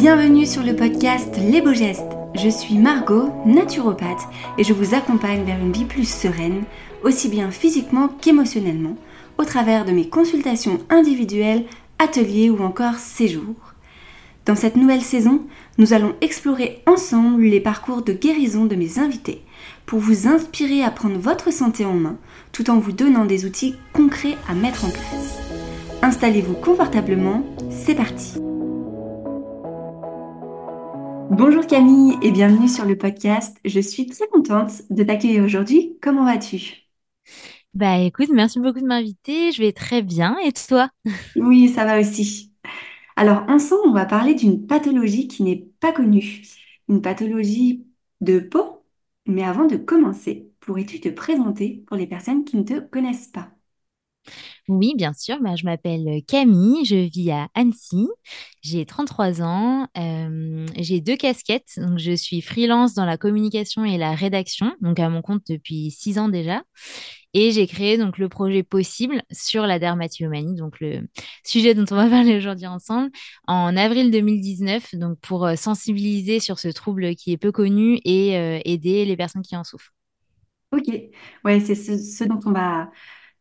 Bienvenue sur le podcast Les Beaux Gestes. Je suis Margot, naturopathe, et je vous accompagne vers une vie plus sereine, aussi bien physiquement qu'émotionnellement, au travers de mes consultations individuelles, ateliers ou encore séjours. Dans cette nouvelle saison, nous allons explorer ensemble les parcours de guérison de mes invités pour vous inspirer à prendre votre santé en main tout en vous donnant des outils concrets à mettre en place. Installez-vous confortablement, c'est parti. Bonjour Camille et bienvenue sur le podcast. Je suis très contente de t'accueillir aujourd'hui. Comment vas-tu? Bah écoute, merci beaucoup de m'inviter. Je vais très bien. Et toi? Oui, ça va aussi. Alors ensemble, on va parler d'une pathologie qui n'est pas connue, une pathologie de peau. Mais avant de commencer, pourrais-tu te présenter pour les personnes qui ne te connaissent pas? Oui, bien sûr. Bah, je m'appelle Camille, je vis à Annecy. J'ai 33 ans. euh, j'ai deux casquettes. Donc, je suis freelance dans la communication et la rédaction, donc à mon compte depuis six ans déjà. Et j'ai créé donc le projet Possible sur la dermatillomanie, donc le sujet dont on va parler aujourd'hui ensemble, en avril 2019, donc pour euh, sensibiliser sur ce trouble qui est peu connu et euh, aider les personnes qui en souffrent. Ok, ouais, c'est ce, ce dont on va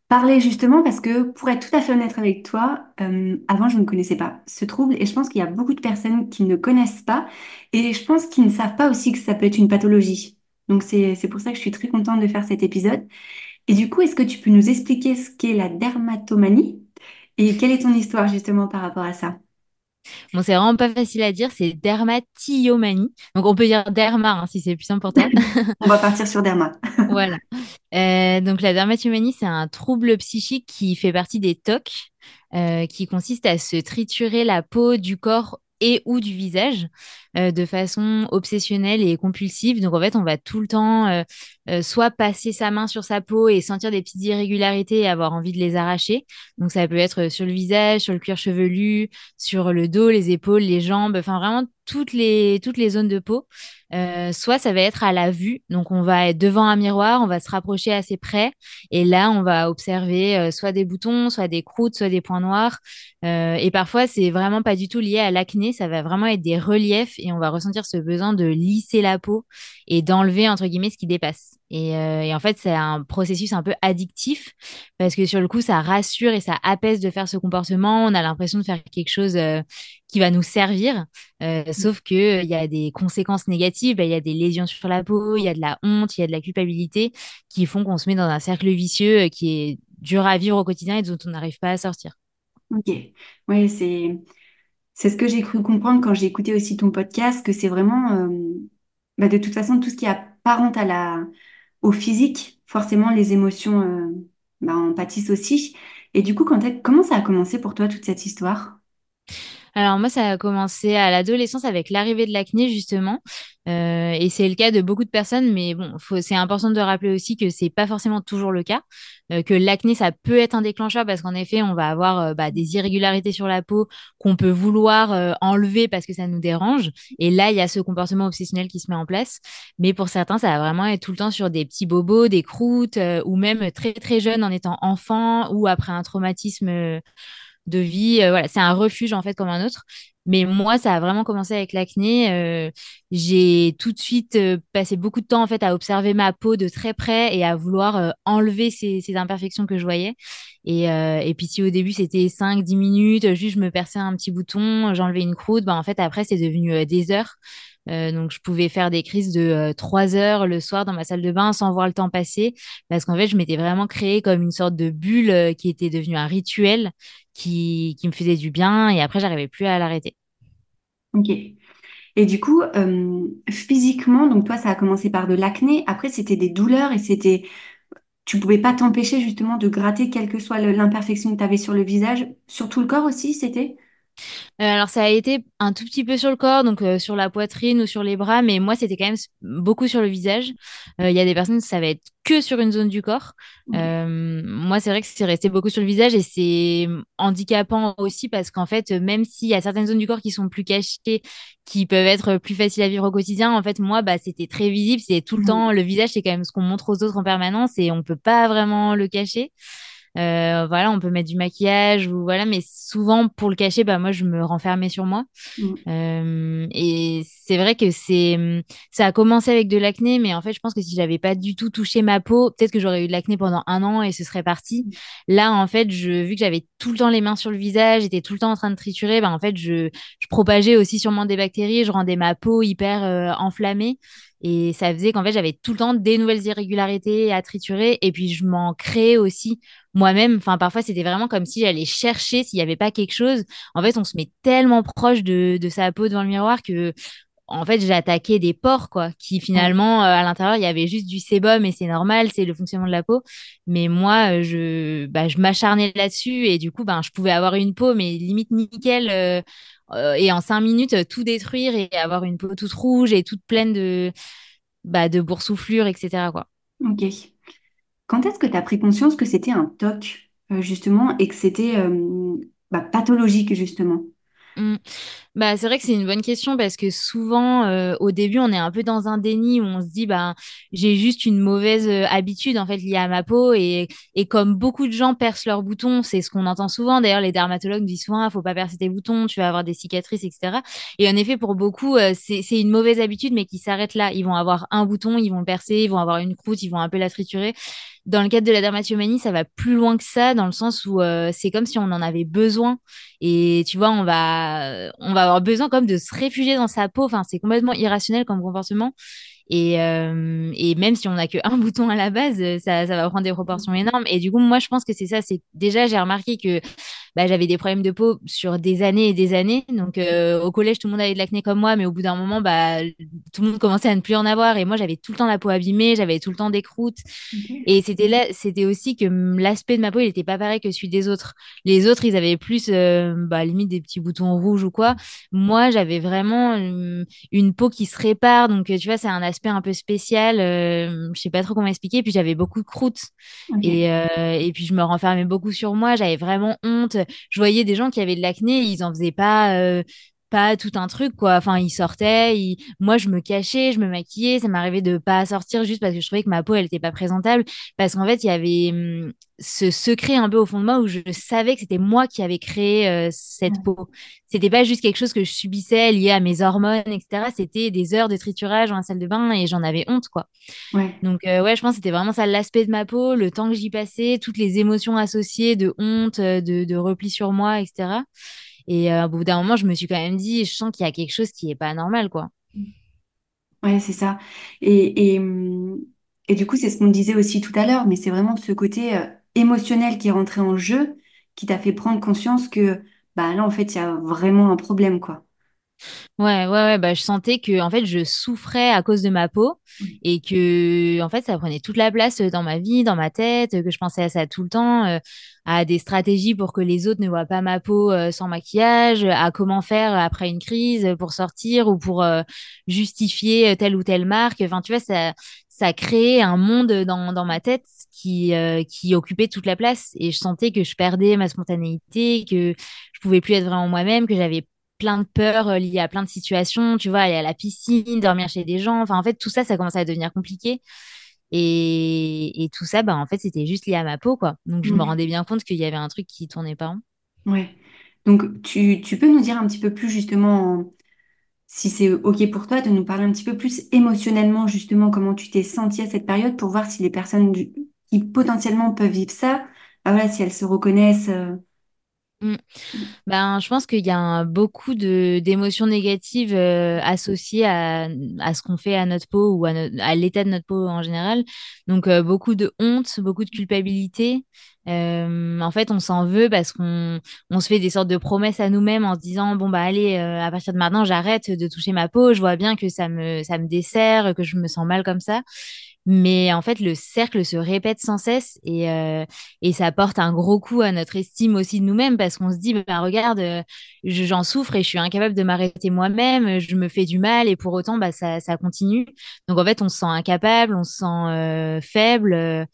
parler justement parce que pour être tout à fait honnête avec toi, euh, avant je ne connaissais pas ce trouble et je pense qu'il y a beaucoup de personnes qui ne connaissent pas et je pense qu'ils ne savent pas aussi que ça peut être une pathologie. Donc c'est c'est pour ça que je suis très contente de faire cet épisode. Et du coup, est-ce que tu peux nous expliquer ce qu'est la dermatomanie et quelle est ton histoire justement par rapport à ça? Bon, c'est vraiment pas facile à dire, c'est dermatillomanie. Donc on peut dire derma hein, si c'est plus toi. On va partir sur derma. Voilà. Euh, donc la dermatomanie, c'est un trouble psychique qui fait partie des TOC, euh, qui consiste à se triturer la peau du corps et ou du visage euh, de façon obsessionnelle et compulsive. Donc en fait, on va tout le temps euh, euh, soit passer sa main sur sa peau et sentir des petites irrégularités et avoir envie de les arracher. Donc ça peut être sur le visage, sur le cuir chevelu, sur le dos, les épaules, les jambes, enfin vraiment toutes les, zones de peau. Euh, soit ça va être à la vue, donc on va être devant un miroir, on va se rapprocher assez près, et là on va observer euh, soit des boutons, soit des croûtes, soit des points noirs. Et parfois c'est vraiment pas du tout lié à l'acné, ça va vraiment être des reliefs et on va ressentir ce besoin de lisser la peau et d'enlever entre guillemets ce qui dépasse. Et, euh, et en fait c'est un processus un peu addictif parce que sur le coup ça rassure et ça apaise de faire ce comportement. On a l'impression de faire quelque chose euh, qui va nous servir. Euh, sauf que il y a des conséquences négatives, bah, il y a des lésions sur la peau, il y a de la honte, il y a de la culpabilité qui font qu'on se met dans un cercle vicieux qui est dur à vivre au quotidien et dont on n'arrive pas à sortir. Ok, ouais, c'est c'est ce que j'ai cru comprendre quand j'ai écouté aussi ton podcast, que c'est vraiment bah, de toute façon tout ce qui est apparent à la au physique, forcément les émotions euh, bah, en pâtissent aussi. Et du coup, comment ça a commencé pour toi toute cette histoire? Alors moi, ça a commencé à l'adolescence avec l'arrivée de l'acné justement, Euh, et c'est le cas de beaucoup de personnes. Mais bon, c'est important de rappeler aussi que c'est pas forcément toujours le cas, euh, que l'acné ça peut être un déclencheur parce qu'en effet, on va avoir euh, bah, des irrégularités sur la peau qu'on peut vouloir euh, enlever parce que ça nous dérange. Et là, il y a ce comportement obsessionnel qui se met en place. Mais pour certains, ça va vraiment être tout le temps sur des petits bobos, des croûtes, euh, ou même très très jeune en étant enfant ou après un traumatisme. De vie. Euh, voilà, c'est un refuge en fait comme un autre. Mais moi, ça a vraiment commencé avec l'acné. Euh, j'ai tout de suite euh, passé beaucoup de temps en fait à observer ma peau de très près et à vouloir enlever ces, ces imperfections que je voyais. Et, et puis si au début c'était cinq dix minutes, juste je me perçais un petit bouton, j'enlevais une croûte, ben, en fait après c'est devenu des heures. Euh, donc je pouvais faire des crises de euh, 3 heures le soir dans ma salle de bain sans voir le temps passer parce qu'en fait je m'étais vraiment créée comme une sorte de bulle euh, qui était devenue un rituel qui, qui me faisait du bien et après, j'arrivais plus à l'arrêter. Ok. Et du coup, physiquement, donc toi, ça a commencé par de l'acné. Après, c'était des douleurs et c'était, tu pouvais pas t'empêcher justement de gratter quelle que soit l'imperfection que tu avais sur le visage, sur tout le corps aussi, c'était? Euh, alors, ça a été un tout petit peu sur le corps, donc euh, sur la poitrine ou sur les bras, mais moi, c'était quand même beaucoup sur le visage. Euh, Il y a des personnes, ça va être que sur une zone du corps. Euh, moi, c'est vrai que c'est resté beaucoup sur le visage et c'est handicapant aussi parce qu'en fait, même s'il y a certaines zones du corps qui sont plus cachées, qui peuvent être plus faciles à vivre au quotidien, en fait, moi, bah, c'était très visible. C'est tout le Mhm. temps, le visage, c'est quand même ce qu'on montre aux autres en permanence et on peut pas vraiment le cacher. Euh, voilà, on peut mettre du maquillage ou voilà, mais souvent pour le cacher, bah moi je me renfermais sur moi. Mm. Euh, et c'est vrai que c'est ça a commencé avec de l'acné, mais en fait je pense que si j'avais pas du tout touché ma peau, peut-être que j'aurais eu de l'acné pendant un an et ce serait parti. Là en fait, je vu que j'avais tout le temps les mains sur le visage, j'étais tout le temps en train de triturer, bah en fait je je propageais aussi sûrement des bactéries, je rendais ma peau hyper euh, enflammée. Et ça faisait qu'en fait, j'avais tout le temps des nouvelles irrégularités à triturer. Et puis, je m'en créais aussi moi-même. Enfin, parfois, c'était vraiment comme si j'allais chercher s'il n'y avait pas quelque chose. En fait, on se met tellement proche de, de sa peau devant le miroir que, en fait, j'ai attaqué des pores, quoi, qui finalement, euh, à l'intérieur, il y avait juste du sébum et c'est normal, c'est le fonctionnement de la peau. Mais moi, euh, je, bah, je m'acharnais là-dessus et du coup, ben, je pouvais avoir une peau, mais limite nickel. Euh, euh, et en cinq minutes tout détruire et avoir une peau toute rouge et toute pleine de, bah, de boursouflures, etc. Quoi. Ok. Quand est-ce que tu as pris conscience que c'était un TOC, justement, et que c'était bah, pathologique, justement? Mm. Bah, c'est vrai que c'est une bonne question parce que souvent, euh, au début, on est un peu dans un déni où on se dit, bah, j'ai juste une mauvaise euh, habitude en fait liée à ma peau et, et comme beaucoup de gens percent leurs boutons, c'est ce qu'on entend souvent. D'ailleurs, les dermatologues disent souvent, ah, faut pas percer tes boutons, tu vas avoir des cicatrices, etc. Et en effet, pour beaucoup, euh, c'est, une mauvaise habitude, mais qui s'arrête là. Ils vont avoir un bouton, ils vont le percer, ils vont avoir une croûte, ils vont un peu la triturer. Dans le cadre de la dermatomanie, ça va plus loin que ça, dans le sens où euh, c'est comme si on en avait besoin. Et tu vois, on va, on va avoir besoin comme de se réfugier dans sa peau. Enfin, c'est complètement irrationnel comme comportement. Et, euh, et même si on n'a qu'un bouton à la base, euh, ça, ça va prendre des proportions énormes. Et du coup, moi, je pense que c'est ça. C'est déjà, j'ai remarqué que bah, j'avais des problèmes de peau sur des années et des années. Donc, euh, au collège, tout le monde avait de l'acné comme moi, mais au bout d'un moment, bah, tout le monde commençait à ne plus en avoir. Et moi, j'avais tout le temps la peau abîmée, j'avais tout le temps des croûtes. Ok. Et c'était là, c'était aussi que l'aspect de ma peau, il n'était pas pareil que celui des autres. Les autres, ils avaient plus, euh, bah, limite des petits boutons rouges ou quoi. Moi, j'avais vraiment hum, une peau qui se répare. Donc, euh, tu vois, c'est un aspect un peu spécial. Euh, je sais pas trop comment expliquer. Puis, j'avais beaucoup de croûtes. Et, euh, et puis, je me renfermais beaucoup sur moi. J'avais vraiment honte. Je voyais des gens qui avaient de l'acné, ils en faisaient pas. Pas tout un truc quoi enfin ils sortaient ils- moi je me cachais je me maquillais ça m'arrivait de pas sortir juste parce que je trouvais que ma peau elle était pas présentable parce qu'en fait il y avait hum, ce secret un peu au fond de moi où je savais que c'était moi qui avais créé euh, cette Ouais. peau c'était pas juste quelque chose que je subissais lié à mes hormones etc c'était des heures de triturage dans la salle de bain et j'en avais honte quoi Ouais. donc euh, ouais, je pense que c'était vraiment ça l'aspect de ma peau, le temps que j'y passais, toutes les émotions associées de honte, euh, de, de repli sur moi, etc. Et euh, au bout d'un moment, je me suis quand même dit, je sens qu'il y a quelque chose qui est pas normal, quoi. Ouais, c'est ça. Et, et, et du coup, c'est ce qu'on disait aussi tout à l'heure, mais c'est vraiment ce côté euh, émotionnel qui est rentré en jeu qui t'a fait prendre conscience que bah là, en fait, il y a vraiment un problème, quoi. Ouais, ouais, ouais, bah, je sentais que en fait, je souffrais à cause de ma peau et que en fait, ça prenait toute la place dans ma vie, dans ma tête, que je pensais à ça tout le temps, euh, à des stratégies pour que les autres ne voient pas ma peau euh, sans maquillage, à comment faire après une crise pour sortir ou pour euh, justifier telle ou telle marque. Enfin, tu vois, ça, ça créait un monde dans, dans ma tête qui, euh, qui occupait toute la place et je sentais que je perdais ma spontanéité, que je pouvais plus être vraiment moi-même, que j'avais plein de peurs euh, liées à plein de situations, tu vois, aller à la piscine, dormir chez des gens. Enfin, en fait, tout ça, ça commençait à devenir compliqué. Et, et tout ça, bah, en fait, c'était juste lié à ma peau, quoi. Donc, je me Ouais. rendais bien compte qu'il y avait un truc qui tournait pas rond. Ouais. Donc, tu, tu peux nous dire un petit peu plus justement, si c'est OK pour toi, de nous parler un petit peu plus émotionnellement, justement, comment tu t'es sentie à cette période pour voir si les personnes du- qui potentiellement peuvent vivre ça, bah voilà, si elles se reconnaissent. euh, Mm. Ben, je pense qu'il y a un- beaucoup d'émotions négatives euh, associées à, à ce qu'on fait à notre peau ou à, l'état de notre peau en général. Donc, euh, beaucoup de honte, beaucoup de culpabilité. Euh, en fait, on s'en veut parce qu'on on se fait des sortes de promesses à nous-mêmes en se disant, bon, bah allez, à partir de maintenant, j'arrête de toucher ma peau. Je vois bien que ça me, ça me dessert, que je me sens mal comme ça. Mais en fait, le cercle se répète sans cesse et, euh, et ça porte un gros coup à notre estime aussi de nous-mêmes parce qu'on se dit, bah, regarde, euh, je- j'en souffre et je suis incapable de m'arrêter moi-même, je me fais du mal et pour autant, bah, ça, ça continue. Donc en fait, on se sent incapable, on se sent euh, faible.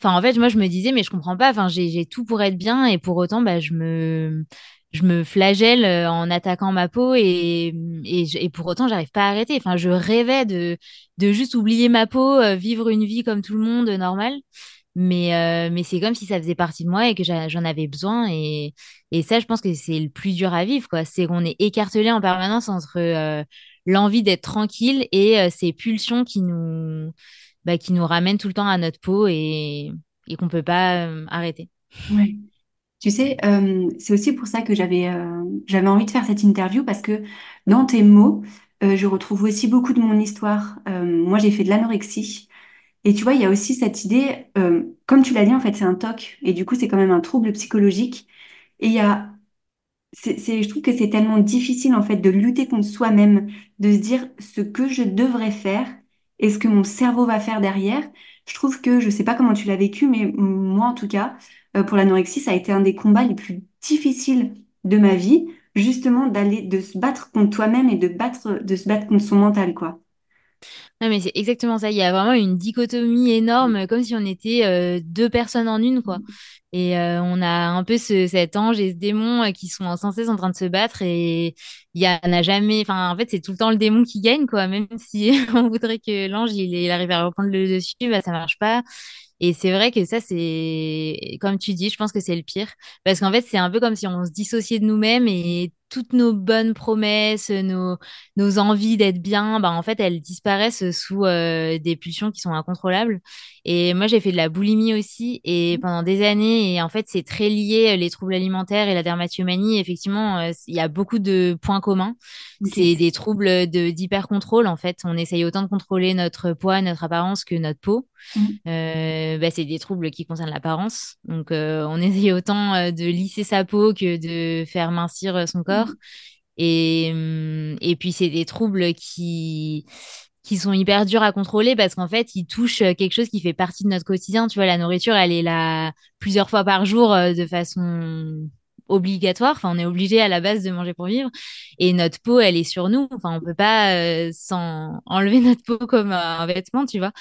Enfin, en fait, moi, je me disais, mais je comprends pas, enfin, j'ai tout pour être bien et pour autant, bah, je me, je me flagelle euh, en attaquant ma peau et, et, pour autant, j'arrive pas à arrêter. Enfin, je rêvais de, de juste oublier ma peau, euh, vivre une vie comme tout le monde, euh, normale. Mais, mais c'est comme si ça faisait partie de moi et que j'en avais besoin. Et, et ça, je pense que c'est le plus dur à vivre, quoi. C'est qu'on est écartelé en permanence entre l'envie d'être tranquille et ces pulsions qui nous, bah, qui nous ramènent tout le temps à notre peau et, et qu'on peut pas arrêter. Ouais. Tu sais, euh, c'est aussi pour ça que j'avais euh, j'avais envie de faire cette interview parce que dans tes mots, euh, je retrouve aussi beaucoup de mon histoire. Euh, moi, j'ai fait de l'anorexie. Et tu vois, il y a aussi cette idée, euh, comme tu l'as dit, en fait, c'est un TOC. Et du coup, c'est quand même un trouble psychologique. Et il y a c'est, c'est- je trouve que c'est tellement difficile en fait de lutter contre soi-même, de se dire ce que je devrais faire et ce que mon cerveau va faire derrière. Je trouve que, je sais pas comment tu l'as vécu, mais moi en tout cas, euh, pour l'anorexie, ça a été un des combats les plus difficiles de ma vie, justement d'aller, de se battre contre toi-même et de battre, de se battre contre son mental, quoi. Non, mais c'est exactement ça. Il y a vraiment une dichotomie énorme, comme si on était euh, deux personnes en une, quoi. Et euh, on a un peu ce, cet ange et ce démon euh, qui sont sans cesse en train de se battre et il y a, n'a jamais, enfin, en fait, c'est tout le temps le démon qui gagne, quoi. Même si on voudrait que l'ange, il, il arrive à reprendre le dessus, bah, ça marche pas. Et c'est vrai que ça, c'est, comme tu dis, je pense que c'est le pire. Parce qu'en fait, c'est un peu comme si on se dissociait de nous-mêmes et toutes nos bonnes promesses, nos, nos envies d'être bien, bah, en fait, elles disparaissent sous euh, des pulsions qui sont incontrôlables. Et moi, j'ai fait de la boulimie aussi et pendant des années, et en fait, c'est très lié, les troubles alimentaires et la dermatomanie. Effectivement, euh, il y a beaucoup de points communs. C'est des troubles de d'hyper-contrôle, en fait. On essaye autant de contrôler notre poids, notre apparence que notre peau. Mm, Euh, bah, c'est des troubles qui concernent l'apparence. Donc, euh, on essaye autant euh, de lisser sa peau que de faire mincir euh, son corps. Et, hum, et puis, c'est des troubles qui, qui sont hyper durs à contrôler parce qu'en fait, ils touchent quelque chose qui fait partie de notre quotidien. Tu vois, la nourriture, elle est là plusieurs fois par jour euh, de façon obligatoire. Enfin, on est obligé à la base de manger pour vivre. Et notre peau, elle est sur nous. Enfin, on peut pas euh, enlever notre peau comme un vêtement, tu vois.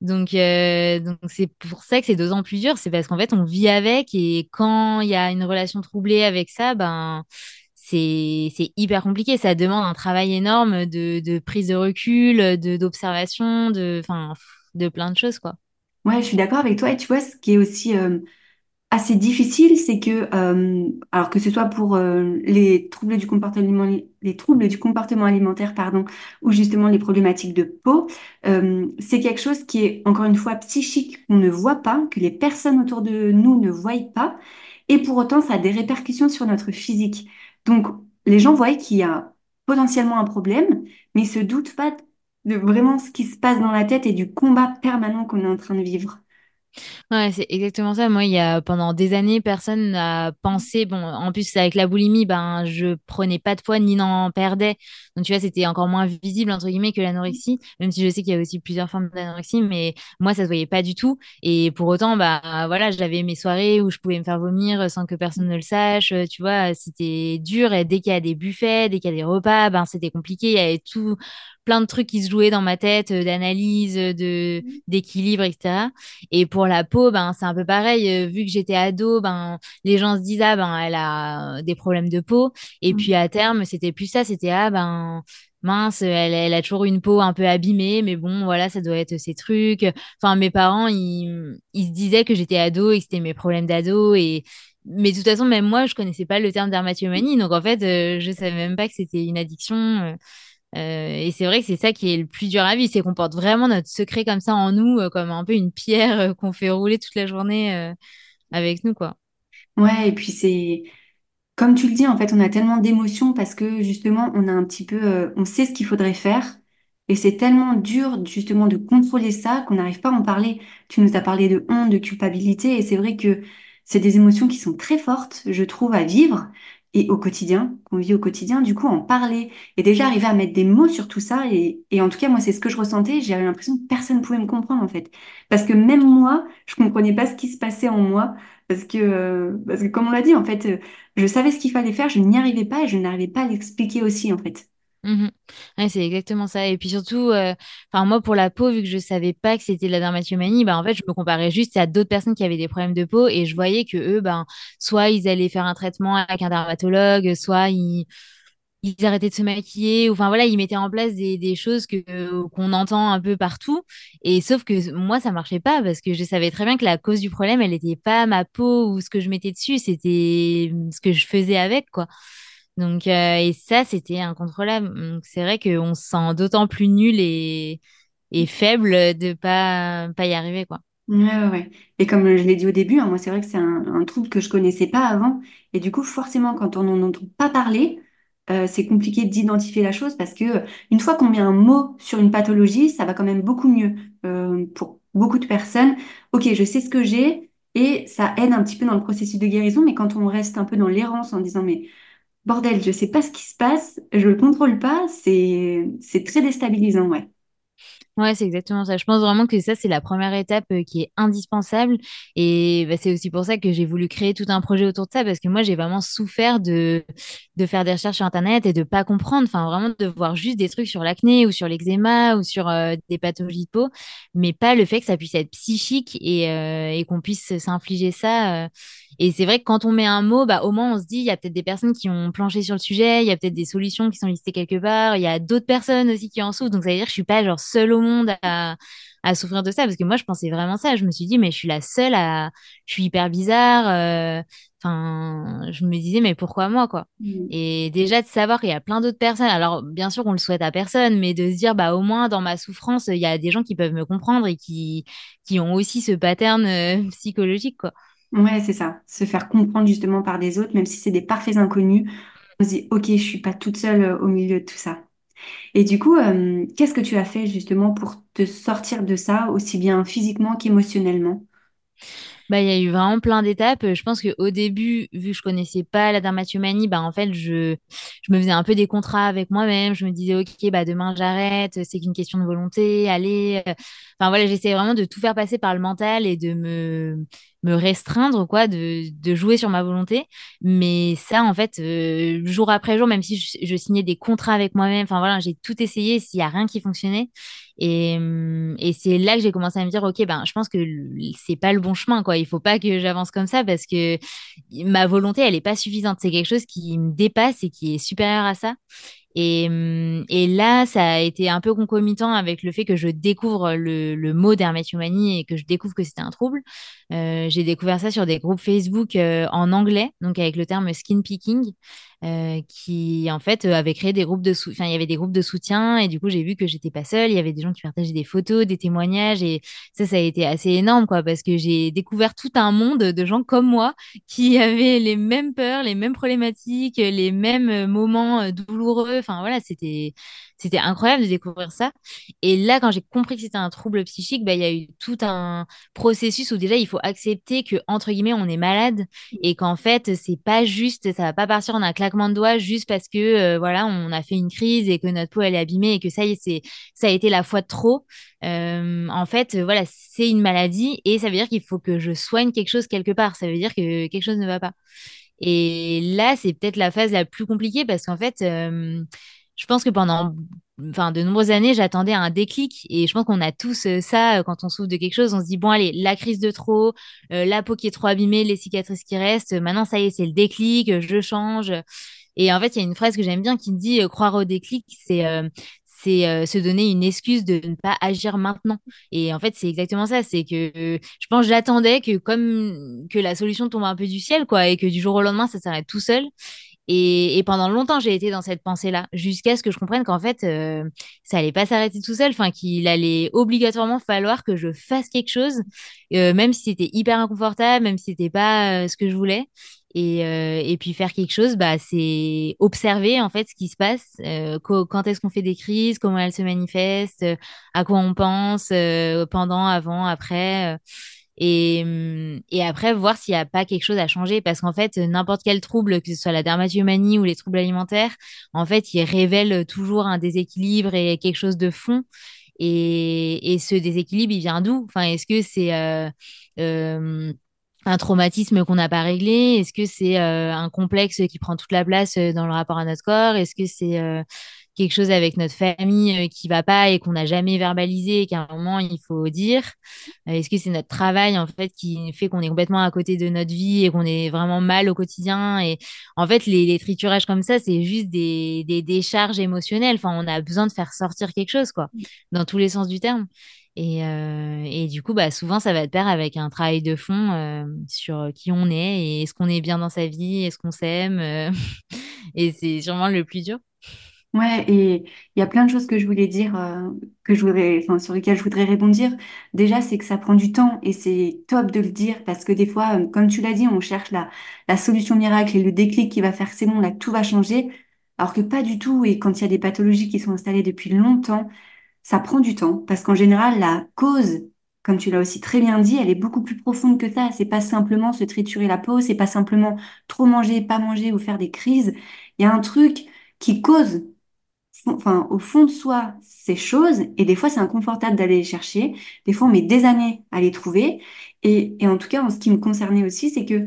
Donc, euh, donc c'est pour ça que c'est d'autant plus dur, c'est parce qu'en fait, on vit avec et quand il y a une relation troublée avec ça, ben, c'est, hyper compliqué. Ça demande un travail énorme de, de prise de recul, de, d'observation, de, enfin, de plein de choses, quoi. Ouais, je suis d'accord avec toi. Et tu vois, ce qui est aussi euh, assez difficile, c'est que, euh, alors que ce soit pour euh, les troubles du comportement, les troubles du comportement alimentaire, pardon, ou justement les problématiques de peau, c'est quelque chose qui est encore une fois psychique, qu'on ne voit pas, que les personnes autour de nous ne voient pas, et pour autant, ça a des répercussions sur notre physique. Donc, les gens voient qu'il y a potentiellement un problème, mais ils se doutent pas de vraiment ce qui se passe dans la tête et du combat permanent qu'on est en train de vivre. Ouais, c'est exactement ça. Moi, il y a pendant des années, personne n'a pensé. Bon, en plus avec la boulimie, ben je prenais pas de poids ni n'en perdais. Donc tu vois, c'était encore moins visible entre guillemets que l'anorexie. Même si je sais qu'il y a aussi plusieurs formes d'anorexie, mais moi ça se voyait pas du tout. Et pour autant, bah voilà, j'avais mes soirées où je pouvais me faire vomir sans que personne ne le sache. Tu vois, c'était dur. Et dès qu'il y a des buffets, dès qu'il y a des repas, ben c'était compliqué. Il y avait tout plein de trucs qui se jouaient dans ma tête, euh, d'analyse, de d'équilibre, etc. Et pour la peau, ben, c'est un peu pareil. euh, vu que j'étais ado, ben, les gens se disent, ah, ben, elle a euh, des problèmes de peau. Et puis à terme, c'était plus ça. C'était, ah, ben, mince, elle, elle a toujours une peau un peu abîmée, mais bon, voilà, ça doit être ces trucs. Enfin, mes parents, ils, ils se disaient que j'étais ado et que c'était mes problèmes d'ado. Et... Mais de toute façon, même moi, je connaissais pas le terme dermatomanie. Donc, en fait, euh, je savais même pas que c'était une addiction. Euh, et c'est vrai que c'est ça qui est le plus dur à vivre, c'est qu'on porte vraiment notre secret comme ça en nous, euh, comme un peu une pierre euh, qu'on fait rouler toute la journée avec nous, quoi. Ouais, et puis c'est Comme tu le dis, en fait, on a tellement d'émotions parce que justement, on a un petit peu, on sait ce qu'il faudrait faire. Et c'est tellement dur justement de contrôler ça qu'on n'arrive pas à en parler. Tu nous as parlé de honte, de culpabilité, et c'est vrai que c'est des émotions qui sont très fortes, je trouve, à vivre et au quotidien, qu'on vit au quotidien. Du coup, en parler et déjà arriver à mettre des mots sur tout ça. Et, et en tout cas, moi, c'est ce que je ressentais. J'avais l'impression que personne ne pouvait me comprendre, en fait. Parce que même moi, je comprenais pas ce qui se passait en moi. Parce que, parce que comme on l'a dit, en fait, euh, je savais ce qu'il fallait faire, je n'y arrivais pas et je n'arrivais pas à l'expliquer aussi, en fait. Ouais, c'est exactement ça. Et puis surtout, euh, moi pour la peau, vu que je savais pas que c'était de la dermatomanie, bah en fait je me comparais juste à d'autres personnes qui avaient des problèmes de peau et je voyais que eux, ben soit ils allaient faire un traitement avec un dermatologue, soit ils ils arrêtaient de se maquiller. Enfin voilà, ils mettaient en place des, des choses que qu'on entend un peu partout. Et sauf que moi, ça marchait pas parce que je savais très bien que la cause du problème, elle n'était pas ma peau ou ce que je mettais dessus, c'était ce que je faisais avec, quoi. Donc, euh, et ça, c'était incontrôlable. Donc, c'est vrai qu'on se sent d'autant plus nul et, et faible de pas, pas y arriver, quoi. Ouais, ouais. Et comme je l'ai dit au début, hein, moi, c'est vrai que c'est un, trouble que je connaissais pas avant. Et du coup, forcément, quand on n'en entend pas parler, euh, c'est compliqué d'identifier la chose parce que une fois qu'on met un mot sur une pathologie, ça va quand même beaucoup mieux euh, pour beaucoup de personnes. Ok, je sais ce que j'ai et ça aide un petit peu dans le processus de guérison, mais quand on reste un peu dans l'errance en disant mais bordel, je sais pas ce qui se passe, je le contrôle pas, c'est c'est très déstabilisant, ouais. Ouais, c'est exactement ça. Je pense vraiment que ça, c'est la première étape euh, qui est indispensable. Et bah, c'est aussi pour ça que j'ai voulu créer tout un projet autour de ça, parce que moi, j'ai vraiment souffert de, de faire des recherches sur Internet et de pas comprendre, enfin, vraiment de voir juste des trucs sur l'acné ou sur l'eczéma ou sur euh, des pathologies de peau, mais pas le fait que ça puisse être psychique et, euh, et qu'on puisse s'infliger ça. Et c'est vrai que quand on met un mot, bah, au moins on se dit, il y a peut-être des personnes qui ont planché sur le sujet, il y a peut-être des solutions qui sont listées quelque part, il y a d'autres personnes aussi qui en souffrent. Donc ça veut dire que je suis pas genre seule au monde à, à souffrir de ça. Parce que moi, je pensais vraiment ça. Je me suis dit, mais je suis la seule à... Je suis hyper bizarre. euh, Enfin, je me disais, mais pourquoi moi, quoi? Mm. Et déjà de savoir qu'il y a plein d'autres personnes. Alors, bien sûr, on le souhaite à personne, mais de se dire, bah, au moins, dans ma souffrance, il y a des gens qui peuvent me comprendre et qui, qui ont aussi ce pattern euh, psychologique, quoi. Ouais, c'est ça. Se faire comprendre justement par des autres, même si c'est des parfaits inconnus. On se dit, ok, je suis pas toute seule euh, au milieu de tout ça. Et du coup, euh, qu'est-ce que tu as fait justement pour te sortir de ça, aussi bien physiquement qu'émotionnellement? Bah, il y a eu vraiment plein d'étapes. Je pense qu'au début, vu que je connaissais pas la dermatomanie, bah, en fait, je, je me faisais un peu des contrats avec moi-même. Je me disais, OK, bah, demain, j'arrête. C'est qu'une question de volonté. Allez. Enfin, voilà, j'essayais vraiment de tout faire passer par le mental et de me, me restreindre, quoi, de, de jouer sur ma volonté. Mais ça, en fait, euh, jour après jour, même si je, je signais des contrats avec moi-même, enfin, voilà, j'ai tout essayé. S'il y a rien qui fonctionnait, et, hum, et c'est là que j'ai commencé à me dire, OK, ben, je pense que c'est pas le bon chemin, quoi. Il faut pas que j'avance comme ça parce que ma volonté, elle est pas suffisante. C'est quelque chose qui me dépasse et qui est supérieur à ça. Et, hum, et là, ça a été un peu concomitant avec le fait que je découvre le, mot dermatomanie et que je découvre que c'était un trouble. Euh, j'ai découvert ça sur des groupes Facebook euh, en anglais, donc avec le terme skin picking, euh, qui en fait avait créé des groupes de soutien. Il y avait des groupes de soutien et du coup, j'ai vu que j'étais pas seule. Il y avait des gens qui partageaient des photos, des témoignages et ça, ça a été assez énorme, quoi, parce que j'ai découvert tout un monde de gens comme moi qui avaient les mêmes peurs, les mêmes problématiques, les mêmes moments douloureux. Enfin, voilà, c'était, c'était incroyable de découvrir ça. Et là, quand j'ai compris que c'était un trouble psychique, bah, il y a eu tout un processus où déjà, il faut accepter que, entre guillemets, on est malade et qu'en fait, c'est pas juste, ça va pas partir en un claquement de doigts juste parce que, euh, voilà, on a fait une crise et que notre peau, elle est abîmée et que ça y est, c'est, ça a été la fois de trop. Euh, en fait, voilà, c'est une maladie et ça veut dire qu'il faut que je soigne quelque chose quelque part. Ça veut dire que quelque chose ne va pas. Et là, c'est peut-être la phase la plus compliquée parce qu'en fait, euh, je pense que pendant de nombreuses années, j'attendais un déclic. Et je pense qu'on a tous euh, ça euh, quand on souffre de quelque chose. On se dit, bon, allez, la crise de trop, la peau qui est trop abîmée, les cicatrices qui restent. Maintenant, ça y est, c'est le déclic, je change. Et en fait, il y a une phrase que j'aime bien qui dit, euh, croire au déclic, c'est c'est euh, se donner une excuse de ne pas agir maintenant. Et en fait, c'est exactement ça. C'est que je pense j'attendais que comme que la solution tombe un peu du ciel, quoi, et que du jour au lendemain, ça s'arrête tout seul. Et, pendant longtemps, j'ai été dans cette pensée-là, jusqu'à ce que je comprenne qu'en fait, euh, ça allait pas s'arrêter tout seul, enfin qu'il allait obligatoirement falloir que je fasse quelque chose, euh, même si c'était hyper inconfortable, même si c'était pas ce que je voulais. Et, euh, et puis faire quelque chose, bah, c'est observer en fait ce qui se passe, euh, quand est-ce qu'on fait des crises, comment elles se manifestent, euh, à quoi on pense, euh, pendant, avant, après. euh, et, hum, et après, voir s'il n'y a pas quelque chose à changer. Parce qu'en fait, n'importe quel trouble, que ce soit la dermatomanie ou les troubles alimentaires, en fait, ils révèlent toujours un déséquilibre et quelque chose de fond. Et, et ce déséquilibre, il vient d'où? Enfin, est-ce que c'est euh, un traumatisme qu'on n'a pas réglé? Est-ce que c'est euh, un complexe qui prend toute la place euh, dans le rapport à notre corps? Est-ce que c'est euh, quelque chose avec notre famille euh, qui va pas et qu'on n'a jamais verbalisé et qu'à un moment il faut dire? Euh, Est-ce que c'est notre travail en fait qui fait qu'on est complètement à côté de notre vie et qu'on est vraiment mal au quotidien? Et en fait, les, les triturages comme ça, c'est juste des, des décharges émotionnelles. Enfin, on a besoin de faire sortir quelque chose, quoi, dans tous les sens du terme. Et, euh, et, du coup, bah, souvent, ça va être pair avec un travail de fond euh, sur qui on est et est-ce qu'on est bien dans sa vie, est-ce qu'on s'aime. Euh, et c'est sûrement le plus dur. Ouais, et il y a plein de choses que je voulais dire, que je voudrais, enfin, sur lesquelles je voudrais répondre. Déjà, c'est que ça prend du temps et c'est top de le dire parce que des fois, comme tu l'as dit, on cherche la, la solution miracle et le déclic qui va faire c'est bon, là, tout va changer. Alors que pas du tout. Et quand il y a des pathologies qui sont installées depuis longtemps, ça prend du temps parce qu'en général, la cause, comme tu l'as aussi très bien dit, elle est beaucoup plus profonde que ça. C'est pas simplement se triturer la peau, c'est pas simplement trop manger, pas manger ou faire des crises. Il y a un truc qui cause enfin, au fond de soi ces choses, et des fois c'est inconfortable d'aller les chercher, des fois on met des années à les trouver, et, et en tout cas en ce qui me concernait aussi, c'est que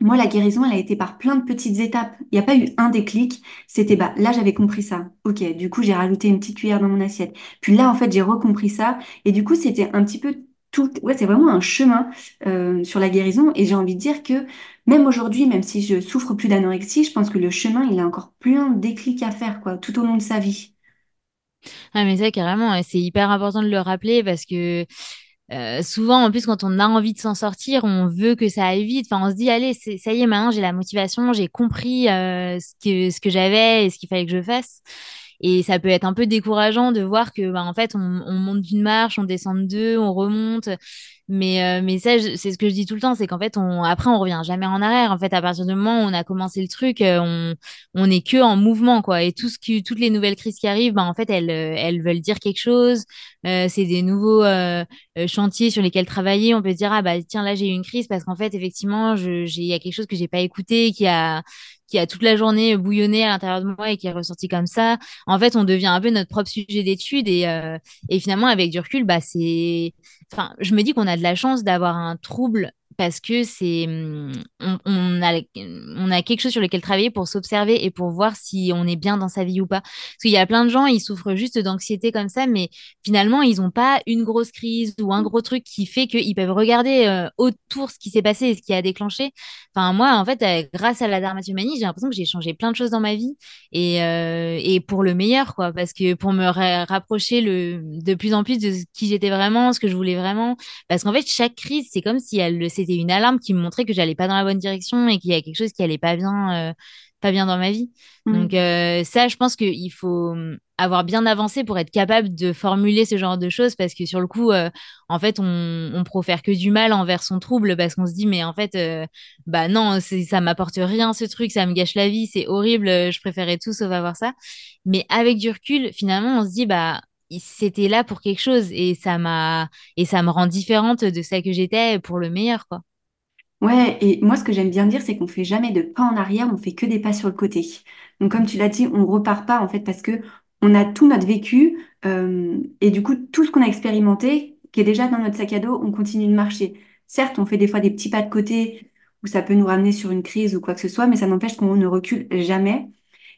moi la guérison elle a été par plein de petites étapes, il n'y a pas eu un déclic, c'était bah là j'avais compris ça, ok, du coup j'ai rajouté une petite cuillère dans mon assiette, puis là en fait j'ai recompris ça, et du coup c'était un petit peu tout, ouais, c'est vraiment un chemin euh, sur la guérison. Et j'ai envie de dire que même aujourd'hui, même si je souffre plus d'anorexie, je pense que le chemin, il a encore plein de déclics à faire, quoi, tout au long de sa vie. Ah, mais ça, carrément, c'est hyper important de le rappeler parce que euh, souvent, en plus, quand on a envie de s'en sortir, on veut que ça aille vite. Enfin, on se dit, allez, ça y est, maintenant, j'ai la motivation, j'ai compris euh, ce que, ce que j'avais et ce qu'il fallait que je fasse. Et ça peut être un peu décourageant de voir que, bah, en fait, on, on monte d'une marche, on descend de deux, on remonte. Mais, euh, mais ça, c'est ce que je dis tout le temps, c'est qu'en fait, on, après, on revient jamais en arrière. En fait, à partir du moment où on a commencé le truc, euh, on, on est que en mouvement, quoi. Et tout ce qui, toutes les nouvelles crises qui arrivent, bah, en fait, elles, euh, elles veulent dire quelque chose. C'est des nouveaux chantiers sur lesquels travailler. On peut se dire, ah, bah, tiens, là, j'ai eu une crise parce qu'en fait, effectivement, je, j'ai, il y a quelque chose que j'ai pas écouté, qui a, qui a toute la journée bouillonné à l'intérieur de moi et qui est ressorti comme ça. En fait, on devient un peu notre propre sujet d'étude et, euh, et finalement, avec du recul, bah, c'est, enfin, je me dis qu'on a de la chance d'avoir un trouble parce que c'est on, on, a on a quelque chose sur lequel travailler pour s'observer et pour voir si on est bien dans sa vie ou pas. Parce qu'il y a plein de gens ils souffrent juste d'anxiété comme ça mais finalement ils n'ont pas une grosse crise ou un gros truc qui fait qu'ils peuvent regarder euh, autour ce qui s'est passé et ce qui a déclenché. Enfin moi en fait euh, grâce à la dermatomanie j'ai l'impression que j'ai changé plein de choses dans ma vie et euh, et pour le meilleur quoi. Parce que pour me rapprocher le de plus en plus de qui j'étais vraiment ce que je voulais vraiment. Parce qu'en fait chaque crise c'est comme si elle le c'était une alarme qui me montrait que j'allais pas dans la bonne direction et qu'il y a quelque chose qui allait pas bien, euh, pas bien dans ma vie. Mm. Donc euh, ça, je pense qu'il faut hum, avoir bien avancé pour être capable de formuler ce genre de choses parce que sur le coup, euh, en fait, on, on profère que du mal envers son trouble parce qu'on se dit mais en fait, bah non, ça m'apporte rien ce truc, ça me gâche la vie, c'est horrible, je préférais tout sauf avoir ça. Mais avec du recul, finalement, on se dit bah c'était là pour quelque chose et ça m'a et ça me rend différente de celle que j'étais pour le meilleur quoi. Ouais, et moi ce que j'aime bien dire c'est qu'on fait jamais de pas en arrière, on fait que des pas sur le côté. Donc comme tu l'as dit, on repart pas en fait parce que on a tout notre vécu euh, et du coup tout ce qu'on a expérimenté qui est déjà dans notre sac à dos, on continue de marcher. Certes, on fait des fois des petits pas de côté où ça peut nous ramener sur une crise ou quoi que ce soit, mais ça n'empêche qu'on ne recule jamais.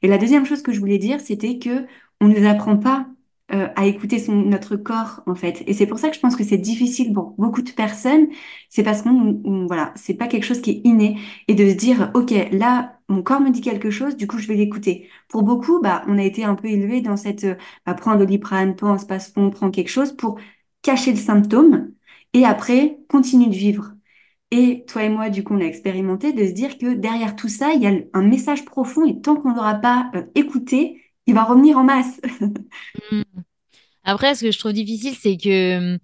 Et la deuxième chose que je voulais dire, c'était que on ne nous apprend pas euh, à écouter son, notre corps en fait. Et c'est pour ça que je pense que c'est difficile pour beaucoup de personnes. C'est parce qu'on voilà, c'est pas quelque chose qui est inné et de se dire ok là mon corps me dit quelque chose, du coup je vais l'écouter. Pour beaucoup, bah on a été un peu élevé dans cette euh, bah, prends un doliprane, prends un space-fond, prends quelque chose pour cacher le symptôme et après continue de vivre. Et toi et moi, du coup, on a expérimenté de se dire que derrière tout ça, il y a un message profond et tant qu'on n'aura pas euh, écouté, il va revenir en masse. Hmm. Après, ce que je trouve difficile, c'est que hum,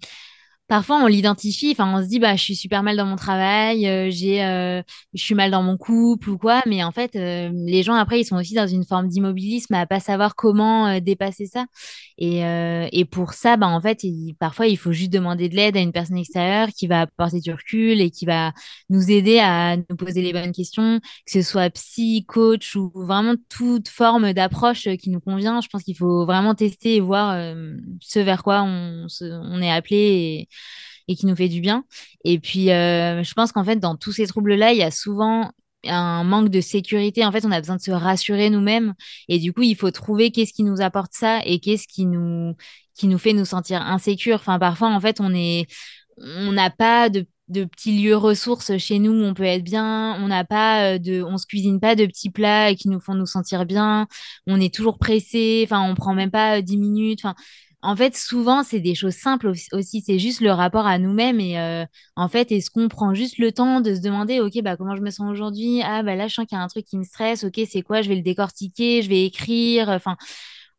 parfois on l'identifie, enfin on se dit bah je suis super mal dans mon travail, euh, j'ai euh, je suis mal dans mon couple ou quoi, mais en fait euh, les gens après ils sont aussi dans une forme d'immobilisme à pas savoir comment dépasser ça. Et, et pour ça bah en fait parfois il faut juste demander de l'aide à une personne extérieure qui va apporter du recul et qui va nous aider à nous poser les bonnes questions, que ce soit psy, coach ou vraiment toute forme d'approche qui nous convient. Je pense qu'il faut vraiment tester et voir ce vers quoi on, on est appelé et, et qui nous fait du bien. Et puis, euh, je pense qu'en fait, dans tous ces troubles-là, il y a souvent un manque de sécurité. En fait, on a besoin de se rassurer nous-mêmes. Et du coup, il faut trouver qu'est-ce qui nous apporte ça et qu'est-ce qui nous, qui nous fait nous sentir insécures. Enfin, parfois, en fait, on est, on n'a pas de de petits lieux ressources chez nous où on peut être bien. On n'a pas euh, de, on se cuisine pas de petits plats qui nous font nous sentir bien. On est toujours pressé. Enfin, on prend même pas euh, dix minutes. En fait, souvent, c'est des choses simples aussi. C'est juste le rapport à nous-mêmes. Et euh, en fait, est-ce qu'on prend juste le temps de se demander, OK, bah, comment je me sens aujourd'hui? Ah, bah là, je sens qu'il y a un truc qui me stresse. OK, c'est quoi? Je vais le décortiquer, je vais écrire. Enfin,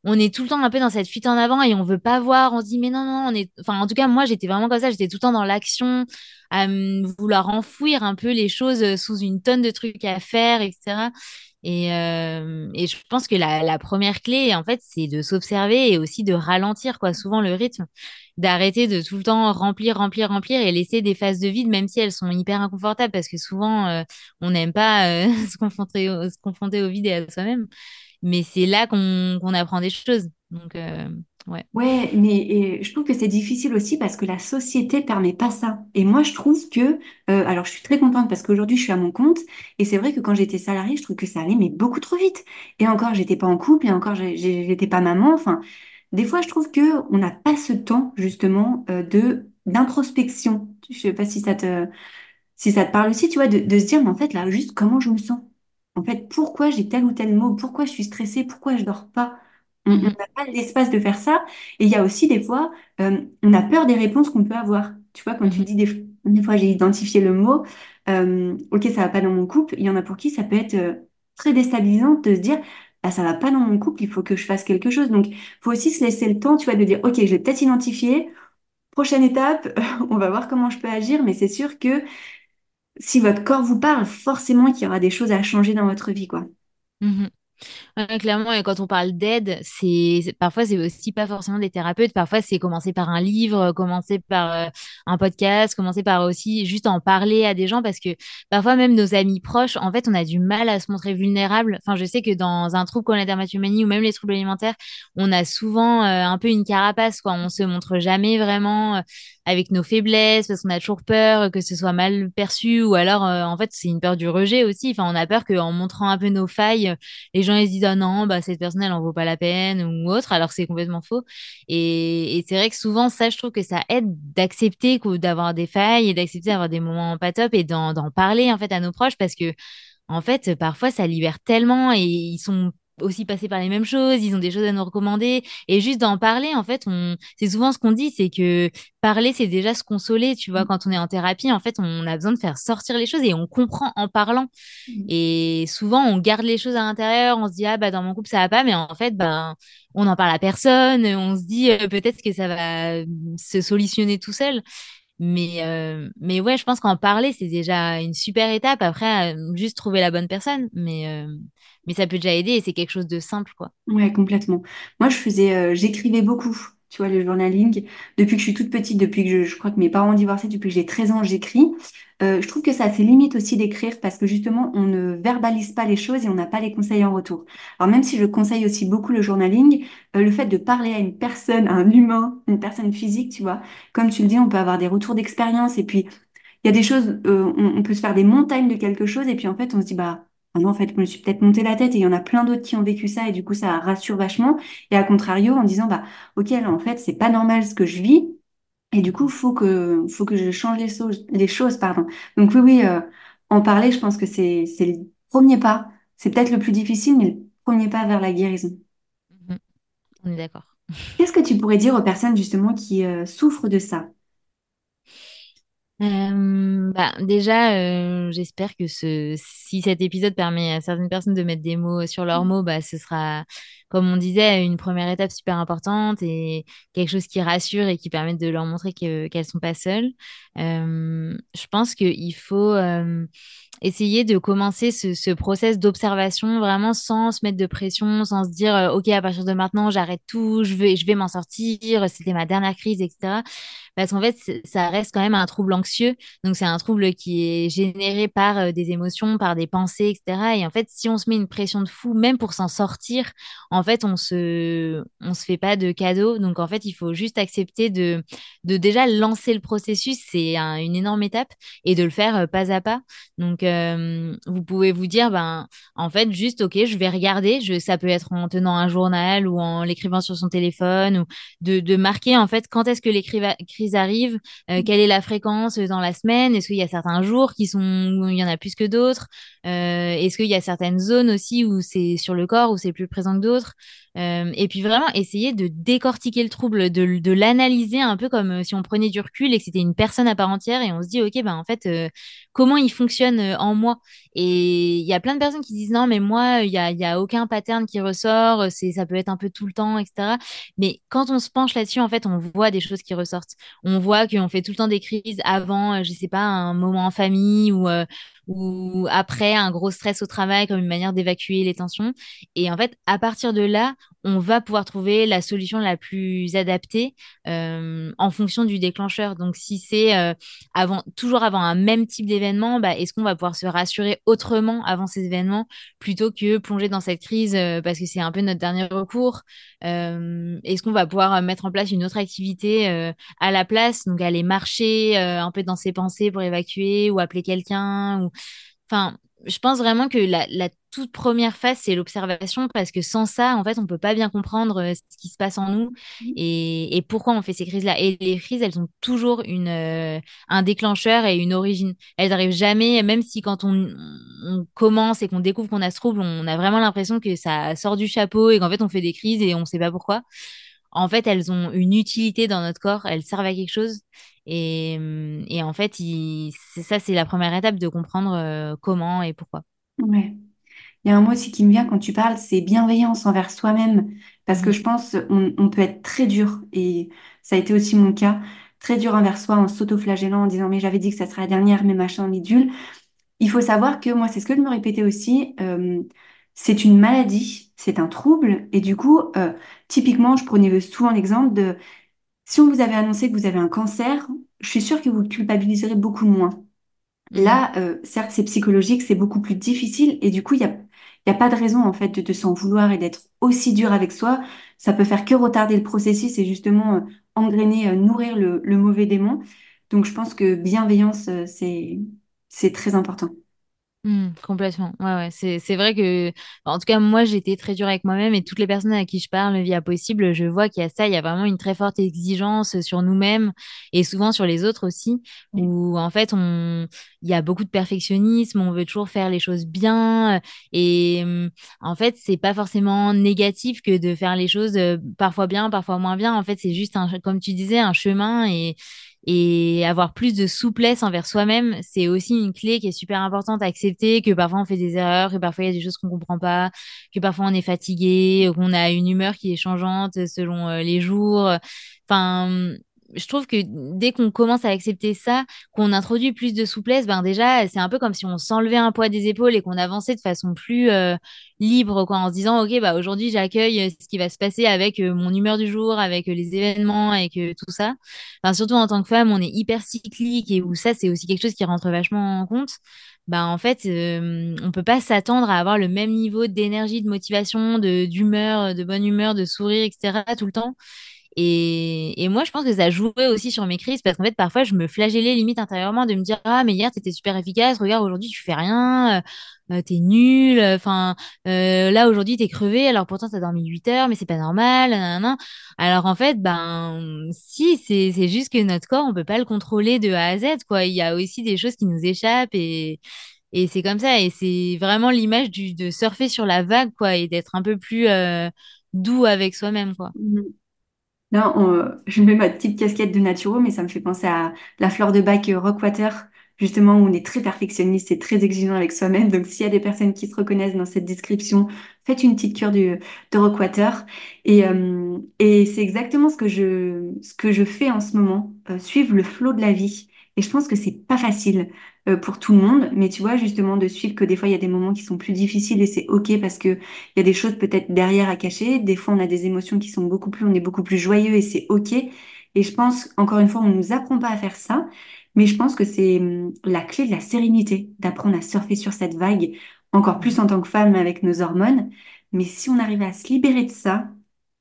on est tout le temps un peu dans cette fuite en avant et on veut pas voir. On se dit, mais non, non, on est. Enfin, en tout cas, moi, j'étais vraiment comme ça. J'étais tout le temps dans l'action, à vouloir enfouir un peu les choses euh, sous une tonne de trucs à faire, etc. Et, euh, et je pense que la, la première clé, en fait, c'est de s'observer et aussi de ralentir, quoi, souvent le rythme, d'arrêter de tout le temps remplir, remplir, remplir et laisser des phases de vide, même si elles sont hyper inconfortables, parce que souvent, euh, on n'aime pas se confronter, se confronter au vide et à soi-même mais c'est là qu'on apprend des choses. Donc, euh, ouais. Ouais, mais je trouve que c'est difficile aussi parce que la société permet pas ça. Et moi, je trouve que, euh, alors je suis très contente parce qu'aujourd'hui, je suis à mon compte. Et c'est vrai que quand j'étais salariée, je trouve que ça allait, mais beaucoup trop vite. Et encore, j'étais pas en couple, et encore, j'étais pas maman. Enfin, des fois, je trouve que on n'a pas ce temps, justement, euh, de d'introspection. Je sais pas si ça te, si ça te parle aussi, tu vois, de, de se dire, mais en fait, là, juste comment je me sens? En fait, pourquoi j'ai tel ou tel mot, pourquoi je suis stressée, pourquoi je dors pas? On n'a Mhm. pas l'espace de faire ça. Et il y a aussi des fois, euh, on a peur des réponses qu'on peut avoir. Tu vois, quand tu Mhm. dis des, des fois, j'ai identifié le mot, euh, ok, ça va pas dans mon couple. Il y en a pour qui ça peut être euh, très déstabilisant de se dire, bah, ça va pas dans mon couple, il faut que je fasse quelque chose. Donc, il faut aussi se laisser le temps, tu vois, de dire, ok, je l'ai peut-être identifié. Prochaine étape, on va voir comment je peux agir, mais c'est sûr que si votre corps vous parle, forcément qu'il y aura des choses à changer dans votre vie, quoi. Mhm. Clairement, et quand on parle d'aide, c'est parfois c'est aussi pas forcément des thérapeutes, parfois c'est commencer par un livre, commencer par euh, un podcast, commencer par aussi juste en parler à des gens parce que parfois même nos amis proches, en fait, on a du mal à se montrer vulnérable. Enfin, je sais que dans un trouble comme la dermatomanie ou même les troubles alimentaires, on a souvent euh, un peu une carapace, quoi. On se montre jamais vraiment euh, avec nos faiblesses parce qu'on a toujours peur que ce soit mal perçu ou alors euh, en fait c'est une peur du rejet aussi. Enfin, on a peur qu'en montrant un peu nos failles les gens ils se disent ah non bah cette personne elle en vaut pas la peine ou autre alors c'est complètement faux et, c'est vrai que souvent ça je trouve que ça aide d'accepter d'avoir des failles et d'accepter d'avoir des moments pas top et d'en parler en fait à nos proches parce que en fait, parfois, ça libère tellement et ils sont aussi passés par les mêmes choses, ils ont des choses à nous recommander. Et juste d'en parler, en fait, on... c'est souvent ce qu'on dit, c'est que parler, c'est déjà se consoler. Tu vois, quand on est en thérapie, en fait, on a besoin de faire sortir les choses et on comprend en parlant. Et souvent, on garde les choses à l'intérieur, on se dit, ah, bah, dans mon couple, ça va pas, mais en fait, ben, on n'en parle à personne, on se dit, euh, peut-être que ça va euh, se solutionner tout seul. Mais, euh, mais ouais, je pense qu'en parler, c'est déjà une super étape. Après, euh, juste trouver la bonne personne. Mais, euh, mais ça peut déjà aider et c'est quelque chose de simple, quoi. Ouais, complètement. Moi, je faisais, euh, j'écrivais beaucoup, tu vois, le journaling. Depuis que je suis toute petite, depuis que je, je crois que mes parents ont divorcé, depuis que j'ai 13 ans, j'écris. Euh, je trouve que ça a ses limites aussi d'écrire parce que justement, on ne verbalise pas les choses et on n'a pas les conseils en retour. Alors même si je conseille aussi beaucoup le journaling, euh, le fait de parler à une personne, à un humain, une personne physique, tu vois, comme tu le dis, on peut avoir des retours d'expérience et puis il y a des choses, euh, on, peut se faire des montagnes de quelque chose et puis en fait, on se dit, bah, ah non, en fait, je me suis peut-être monté la tête et il y en a plein d'autres qui ont vécu ça et du coup, ça rassure vachement. Et à contrario, en disant, bah, ok, là, en fait, c'est pas normal ce que je vis et du coup, faut que, faut que je change les, so- les choses, pardon. Donc oui, oui, euh, en parler, je pense que c'est, c'est le premier pas. C'est peut-être le plus difficile, mais le premier pas vers la guérison. Mhm. On est d'accord. Qu'est-ce que tu pourrais dire aux personnes justement qui euh, souffrent de ça? Euh, bah, déjà, euh, j'espère que ce, si cet épisode permet à certaines personnes de mettre des mots sur leurs mots, bah, ce sera, comme on disait, une première étape super importante et quelque chose qui rassure et qui permet de leur montrer que, qu'elles sont pas seules. Euh, je pense qu'il faut euh, essayer de commencer ce, ce process d'observation vraiment sans se mettre de pression, sans se dire, euh, OK, à partir de maintenant, j'arrête tout, je vais, m'en sortir, c'était ma dernière crise, etc. Parce qu'en fait, ça reste quand même un trouble anxieux. Donc, c'est un trouble qui est généré par des émotions, par des pensées, etc. Et en fait, si on se met une pression de fou, même pour s'en sortir, en fait, on se, se fait pas de cadeaux. Donc, en fait, il faut juste accepter de, déjà lancer le processus. C'est une énorme étape et de le faire euh, pas à pas. Donc, euh, vous pouvez vous dire, ben, en fait, juste, OK, je vais regarder. Ça peut être en tenant un journal ou en l'écrivant sur son téléphone ou de, de marquer, en fait, quand est-ce que les crises arrivent, euh, quelle est la fréquence dans la semaine, est-ce qu'il y a certains jours qui sont, où il y en a plus que d'autres, est-ce qu'il y a certaines zones aussi où c'est sur le corps, où c'est plus présent que d'autres? autres et puis vraiment essayer de décortiquer le trouble, de, l'analyser un peu comme si on prenait du recul et que c'était une personne à part entière et on se dit, OK, ben en fait, comment il fonctionne euh, en moi? Et il y a plein de personnes qui disent non, mais moi, il y a, y a aucun pattern qui ressort, euh, c'est, ça peut être un peu tout le temps, etc. Mais quand on se penche là-dessus, en fait, on voit des choses qui ressortent. On voit qu'on fait tout le temps des crises avant, euh, je sais pas, un moment en famille ou, ou après un gros stress au travail comme une manière d'évacuer les tensions. Et en fait, à partir de là, on va pouvoir trouver la solution la plus adaptée euh, en fonction du déclencheur. Donc, si c'est euh, toujours avant un même type d'événement, bah, est-ce qu'on va pouvoir se rassurer autrement avant ces événements plutôt que plonger dans cette crise euh, parce que c'est un peu notre dernier recours? Est-ce qu'on va pouvoir mettre en place une autre activité à la place, donc aller marcher un peu dans ses pensées pour évacuer ou appeler quelqu'un ou... je pense vraiment que la, toute première phase, c'est l'observation, parce que sans ça, en fait, on peut pas bien comprendre euh, ce qui se passe en nous mmh. et, pourquoi on fait ces crises-là. Et les crises, elles ont toujours une, euh, un déclencheur et une origine. Elles n'arrivent jamais, même si quand on, commence et qu'on découvre qu'on a ce trouble, on a vraiment l'impression que ça sort du chapeau et qu'en fait, on fait des crises et on ne sait pas pourquoi. En fait, elles ont une utilité dans notre corps, elles servent à quelque chose. Et, et en fait, c'est ça, c'est la première étape de comprendre comment et pourquoi. Ouais. Il y a un mot aussi qui me vient quand tu parles, c'est bienveillance envers soi-même. Parce que mmh. je pense on, on peut être très dur, et ça a été aussi mon cas, très dur envers soi en s'autoflagellant, en disant mais j'avais dit que ça serait la dernière, mais machin, bidule. Il faut savoir que moi, c'est ce que je me répétais aussi, euh, c'est une maladie, c'est un trouble, et du coup, euh, typiquement, je prenais souvent l'exemple de si on vous avait annoncé que vous avez un cancer, je suis sûre que vous culpabiliserez beaucoup moins. Mmh. Là, euh, certes, c'est psychologique, c'est beaucoup plus difficile, et du coup, il n'y a, y a pas de raison, en fait, de, s'en vouloir et d'être aussi dur avec soi. Ça peut faire que retarder le processus et justement euh, engrainer, euh, nourrir le, le, mauvais démon. Donc, je pense que bienveillance, c'est, c'est très important. Mmh, complètement. Ouais, ouais. C'est, c'est vrai que, en tout cas, moi, j'étais très dure avec moi-même et toutes les personnes à qui je parle via possible, je vois qu'il y a ça, il y a vraiment une très forte exigence sur nous-mêmes et souvent sur les autres aussi, où en fait, on, il y a beaucoup de perfectionnisme, on veut toujours faire les choses bien et mmh, en fait, c'est pas forcément négatif que de faire les choses euh, parfois bien, parfois moins bien. En fait, c'est juste un, comme tu disais, un chemin et, et avoir plus de souplesse envers soi-même, c'est aussi une clé qui est super importante à accepter, que parfois on fait des erreurs, que parfois il y a des choses qu'on comprend pas, que parfois on est fatigué, qu'on a une humeur qui est changeante selon euh, les jours. Enfin, je trouve que dès qu'on commence à accepter ça, qu'on introduit plus de souplesse, ben déjà, c'est un peu comme si on s'enlevait un poids des épaules et qu'on avançait de façon plus euh, libre, quoi, en se disant, OK, bah, aujourd'hui, j'accueille euh, ce qui va se passer avec euh, mon humeur du jour, avec les événements, avec tout ça. Enfin, surtout en tant que femme, on est hyper cyclique et où ça, c'est aussi quelque chose qui rentre vachement en compte. Ben, en fait, on peut pas s'attendre à avoir le même niveau d'énergie, de motivation, de d'humeur, de bonne humeur, de sourire, etc. tout le temps. Et, et, moi, je pense que ça jouait aussi sur mes crises parce qu'en fait, parfois, je me flagellais limite intérieurement de me dire Ah, mais hier, t'étais super efficace, regarde, aujourd'hui, tu fais rien, euh, t'es nul, enfin, euh, là, aujourd'hui, t'es crevé, alors pourtant, t'as dormi 8 heures, mais c'est pas normal, nanana. Alors, en fait, ben, si, c'est, c'est juste que notre corps, on peut pas le contrôler de A à Z, quoi. Il y a aussi des choses qui nous échappent et. Et c'est comme ça, et c'est vraiment l'image de surfer sur la vague, quoi, et d'être un peu plus euh, doux avec soi-même, quoi. Mmh. Là, je mets ma petite casquette de naturo, mais ça me fait penser à la fleur de bac Rockwater, justement, où on est très perfectionniste et très exigeant avec soi-même. Donc, s'il y a des personnes qui se reconnaissent dans cette description, faites une petite cure de, Rockwater. Et, euh, c'est exactement ce que je, ce que je fais en ce moment, euh, suivre le flot de la vie. Et je pense que c'est pas facile euh, pour tout le monde, mais tu vois, justement, de suivre que des fois, il y a des moments qui sont plus difficiles et c'est OK parce que il y a des choses peut-être derrière à cacher. Des fois, on a des émotions qui sont beaucoup plus, on est beaucoup plus joyeux et c'est OK. Et je pense, encore une fois, on nous apprend pas à faire ça. Mais je pense que c'est hum, la clé de la sérénité, d'apprendre à surfer sur cette vague, encore plus en tant que femme avec nos hormones. Mais si on arrive à se libérer de ça,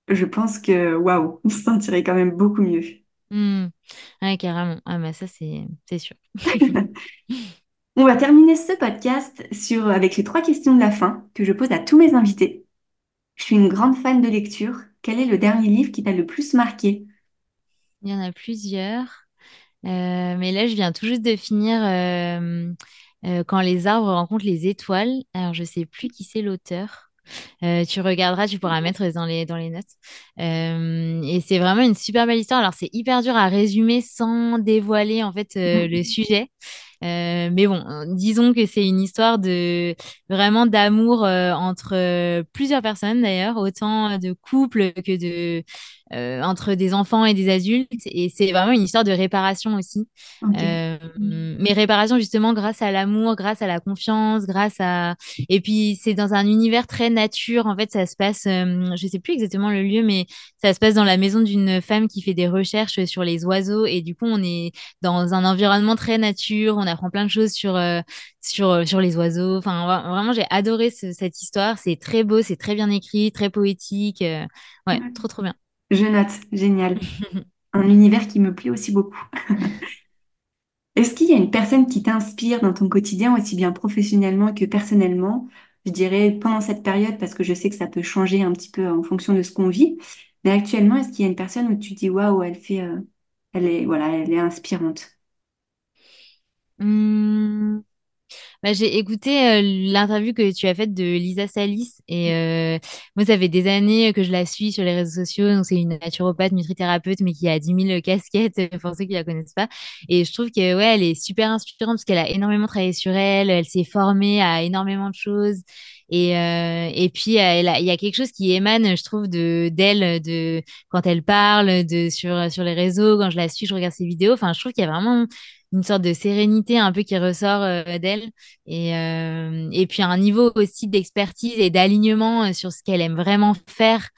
je pense que, waouh, on se sentirait quand même beaucoup mieux. Ouais, carrément. Ah, bah ça, c'est c'est sûr. On va terminer ce podcast sur, avec les trois questions de la fin que je pose à tous mes invités. Je suis une grande fan de lecture. Quel est le dernier livre qui t'a le plus marqué? Il y en a plusieurs. Euh, mais là, je viens tout juste de finir euh, euh, Quand les arbres rencontrent les étoiles. Alors, je sais plus qui c'est l'auteur. Euh, tu regarderas, tu pourras mettre dans les, dans les notes. Euh, et c'est vraiment une super belle histoire. Alors, c'est hyper dur à résumer sans dévoiler en fait euh, le sujet. Mais bon, disons que c'est une histoire de vraiment d'amour entre plusieurs personnes d'ailleurs, autant de couples que de entre des enfants et des adultes. Et c'est vraiment une histoire de réparation aussi. Ok. mais réparation justement grâce à l'amour, grâce à la confiance, grâce à et puis c'est dans un univers très nature. En fait, ça se passe, je sais plus exactement le lieu, mais ça se passe dans la maison d'une femme qui fait des recherches sur les oiseaux. Et du coup, on est dans un environnement très nature. On apprend plein de choses sur, euh, sur, euh, sur les oiseaux. Enfin, vra- vraiment, j'ai adoré ce- cette histoire. C'est très beau, c'est très bien écrit, très poétique. euh, ouais, Ouais. trop, trop bien. Je note, génial. Un univers qui me plaît aussi beaucoup. Est-ce qu'il y a une personne qui t'inspire dans ton quotidien, aussi bien professionnellement que personnellement? Je dirais pendant cette période, parce que je sais que ça peut changer un petit peu en fonction de ce qu'on vit. Mais actuellement, est-ce qu'il y a une personne où tu dis, waouh, elle fait, euh, elle est, voilà, elle est inspirante? Hum, Bah, j'ai écouté euh, l'interview que tu as faite de Lisa Salis et euh, moi ça fait des années que je la suis sur les réseaux sociaux. Donc c'est une naturopathe nutrithérapeute mais qui a dix mille casquettes pour ceux qui la connaissent pas. Et je trouve que ouais elle est super inspirante parce qu'elle a énormément travaillé sur elle. Elle s'est formée à énormément de choses. Et euh, et puis il y a quelque chose qui émane je trouve de d'elle de quand elle parle de sur sur les réseaux. Quand je la suis je regarde ses vidéos. Enfin je trouve qu'il y a vraiment une sorte de sérénité un peu qui ressort euh, d'elle et, euh, et puis un niveau aussi d'expertise et d'alignement euh, sur ce qu'elle aime vraiment faire.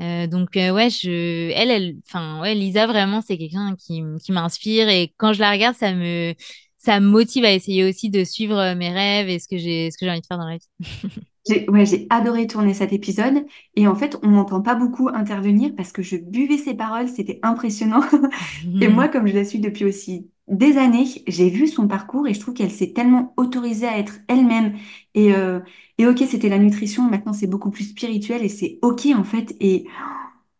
Donc ouais, je, elle, elle, enfin ouais, Lisa vraiment c'est quelqu'un qui, qui m'inspire et quand je la regarde, ça me, ça motive à essayer aussi de suivre mes rêves et ce que j'ai, ce que j'ai envie de faire dans la vie. J'ai, ouais, j'ai adoré tourner cet épisode. Et en fait, on m'entend pas beaucoup intervenir parce que je buvais ses paroles, c'était impressionnant. Et moi, comme je la suis depuis aussi des années, j'ai vu son parcours et je trouve qu'elle s'est tellement autorisée à être elle-même. Et, euh, et ok, c'était la nutrition, maintenant c'est beaucoup plus spirituel et c'est ok en fait. Et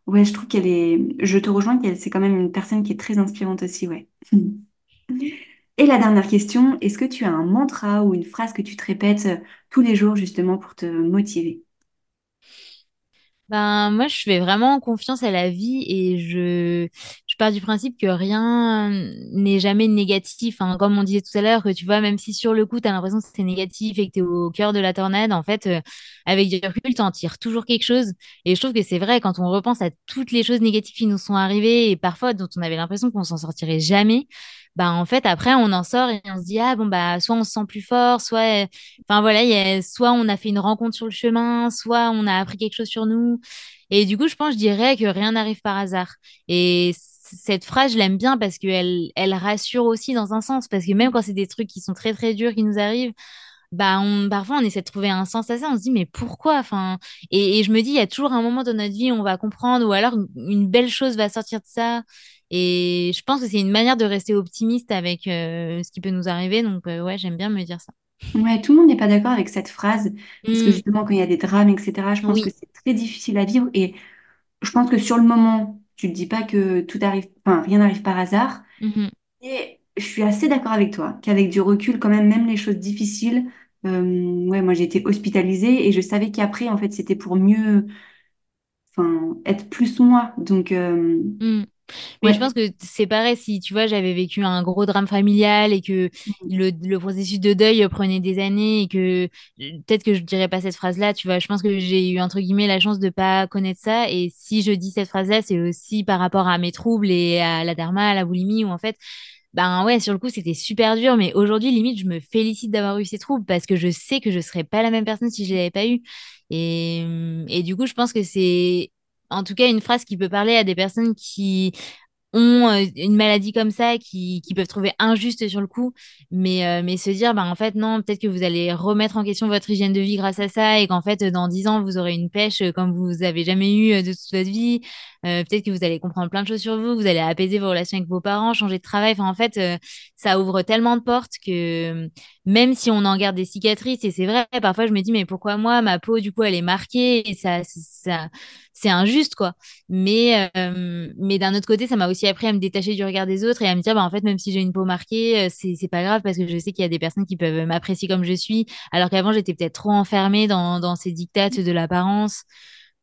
ouais, je trouve qu'elle est, je te rejoins qu'elle, c'est quand même une personne qui est très inspirante aussi, ouais. Et la dernière question, est-ce que tu as un mantra ou une phrase que tu te répètes euh, tous les jours justement pour te motiver? Ben, moi, je fais vraiment confiance à la vie et je, je pars du principe que rien n'est jamais négatif. Comme on disait tout à l'heure, que tu vois, même si sur le coup, tu as l'impression que c'est négatif et que tu es au cœur de la tornade, en fait, euh, avec du recul, tu en tires toujours quelque chose. Et je trouve que c'est vrai, quand on repense à toutes les choses négatives qui nous sont arrivées et parfois dont on avait l'impression qu'on s'en sortirait jamais, bah en fait, après, on en sort et on se dit, ah bon, bah, soit on se sent plus fort, soit, enfin voilà, il y a, soit on a fait une rencontre sur le chemin, soit on a appris quelque chose sur nous. Et du coup, je pense, je dirais que rien n'arrive par hasard. Et cette phrase, je l'aime bien parce qu'elle elle rassure aussi dans un sens. Parce que même quand c'est des trucs qui sont très, très durs qui nous arrivent, bah parfois on essaie de trouver un sens à ça. On se dit, mais pourquoi? Enfin, et, et je me dis, il y a toujours un moment dans notre vie où on va comprendre ou alors une belle chose va sortir de ça. Et je pense que c'est une manière de rester optimiste avec euh, ce qui peut nous arriver. Donc, euh, ouais, j'aime bien me dire ça. Ouais, tout le monde n'est pas d'accord avec cette phrase parce que Hmm, justement, quand il y a des drames, etc., je pense que c'est très difficile à vivre et je pense que sur le moment, tu te dis pas que tout arrive, enfin, rien n'arrive par hasard. Mhm. Et je suis assez d'accord avec toi qu'avec du recul, quand même, même les choses difficiles, euh, ouais, moi j'ai été hospitalisée et je savais qu'après, en fait, c'était pour mieux, enfin, être plus moi. Donc, euh, Hmm. Mais je pense que c'est pareil si, tu vois, j'avais vécu un gros drame familial et que le, le processus de deuil prenait des années et que euh, peut-être que je dirais pas cette phrase-là, tu vois. Je pense que j'ai eu, entre guillemets, la chance de pas connaître ça. Et si je dis cette phrase-là, c'est aussi par rapport à mes troubles et à la dharma, à la boulimie, où en fait, ben ouais, sur le coup, c'était super dur. Mais aujourd'hui, limite, je me félicite d'avoir eu ces troubles parce que je sais que je serais pas la même personne si je les avais pas eu. Et, et du coup, je pense que c'est en tout cas une phrase qui peut parler à des personnes qui ont euh, une maladie comme ça qui, peuvent trouver injuste sur le coup, mais, euh, mais se dire, bah, en fait, non, peut-être que vous allez remettre en question votre hygiène de vie grâce à ça et qu'en fait, dans dix ans, vous aurez une pêche comme vous avez jamais eu de toute votre vie. peut-être que vous allez comprendre plein de choses sur vous, vous allez apaiser vos relations avec vos parents, changer de travail. Enfin, en fait, ça ouvre tellement de portes que même si on en garde des cicatrices, et c'est vrai, parfois je me dis, mais pourquoi moi, ma peau, du coup, elle est marquée et ça, c'est injuste, quoi. Mais, euh, mais d'un autre côté, ça m'a aussi appris à me détacher du regard des autres et à me dire, bah, en fait, même si j'ai une peau marquée, euh, c'est, c'est pas grave parce que je sais qu'il y a des personnes qui peuvent m'apprécier comme je suis, alors qu'avant, j'étais peut-être trop enfermée dans, dans ces dictates de l'apparence.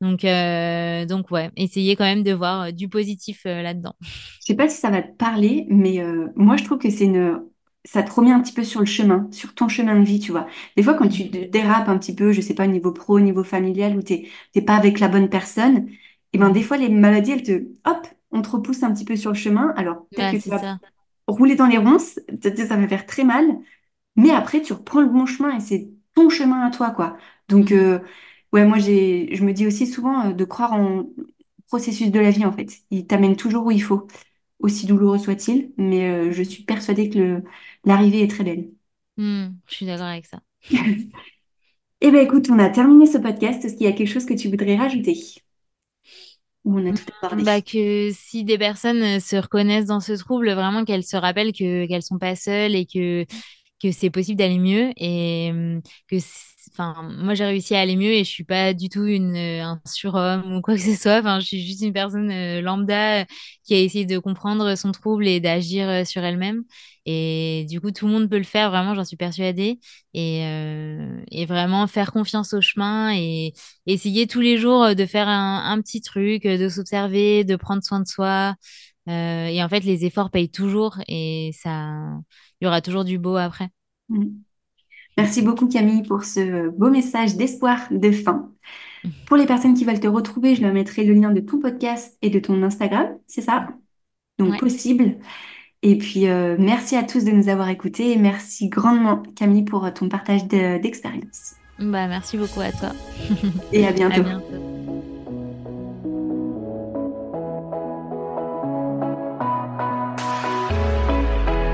Donc, euh, donc ouais, essayez quand même de voir du positif là-dedans. Je sais pas si ça va te parler, mais moi, je trouve que c'est une ça te remet un petit peu sur le chemin, sur ton chemin de vie, tu vois. Des fois, quand tu dérapes un petit peu, je sais pas, au niveau pro, au niveau familial, où t'es t'es pas avec la bonne personne, et ben des fois, les maladies, elles te, hop, on te repousse un petit peu sur le chemin. Alors, peut-être que tu vas rouler dans les ronces, peut-être ça va faire très mal, mais après, tu reprends le bon chemin et c'est ton chemin à toi, quoi. Donc, euh, ouais, moi, j'ai, je me dis aussi souvent euh, de croire en processus de la vie, en fait. Il t'amène toujours où il faut aussi douloureux soit-il, mais euh, je suis persuadée que l'arrivée est très belle. Hmm, je suis d'accord avec ça. eh bien, écoute, on a terminé ce podcast. Est-ce qu'il y a quelque chose que tu voudrais rajouter? Ou on a tout abordé? bah, Que si des personnes euh, se reconnaissent dans ce trouble, vraiment qu'elles se rappellent que qu'elles sont pas seules et que que c'est possible d'aller mieux et hum, que enfin moi j'ai réussi à aller mieux et je suis pas du tout une euh, un surhomme ou quoi que ce soit enfin je suis juste une personne euh, lambda qui a essayé de comprendre son trouble et d'agir euh, sur elle-même et du coup tout le monde peut le faire vraiment j'en suis persuadée et, vraiment faire confiance au chemin et essayer tous les jours de faire un, petit truc de s'observer de prendre soin de soi et en fait les efforts payent toujours et ça il y aura toujours du beau après. Mm. Merci beaucoup Camille pour ce beau message d'espoir de fin. Pour les personnes qui veulent te retrouver, je leur mettrai le lien de ton podcast et de ton Instagram, c'est ça? Donc possible. Et puis euh, merci à tous de nous avoir écoutés et merci grandement Camille pour ton partage d'expérience. bah, merci beaucoup à toi. et à bientôt. À bientôt.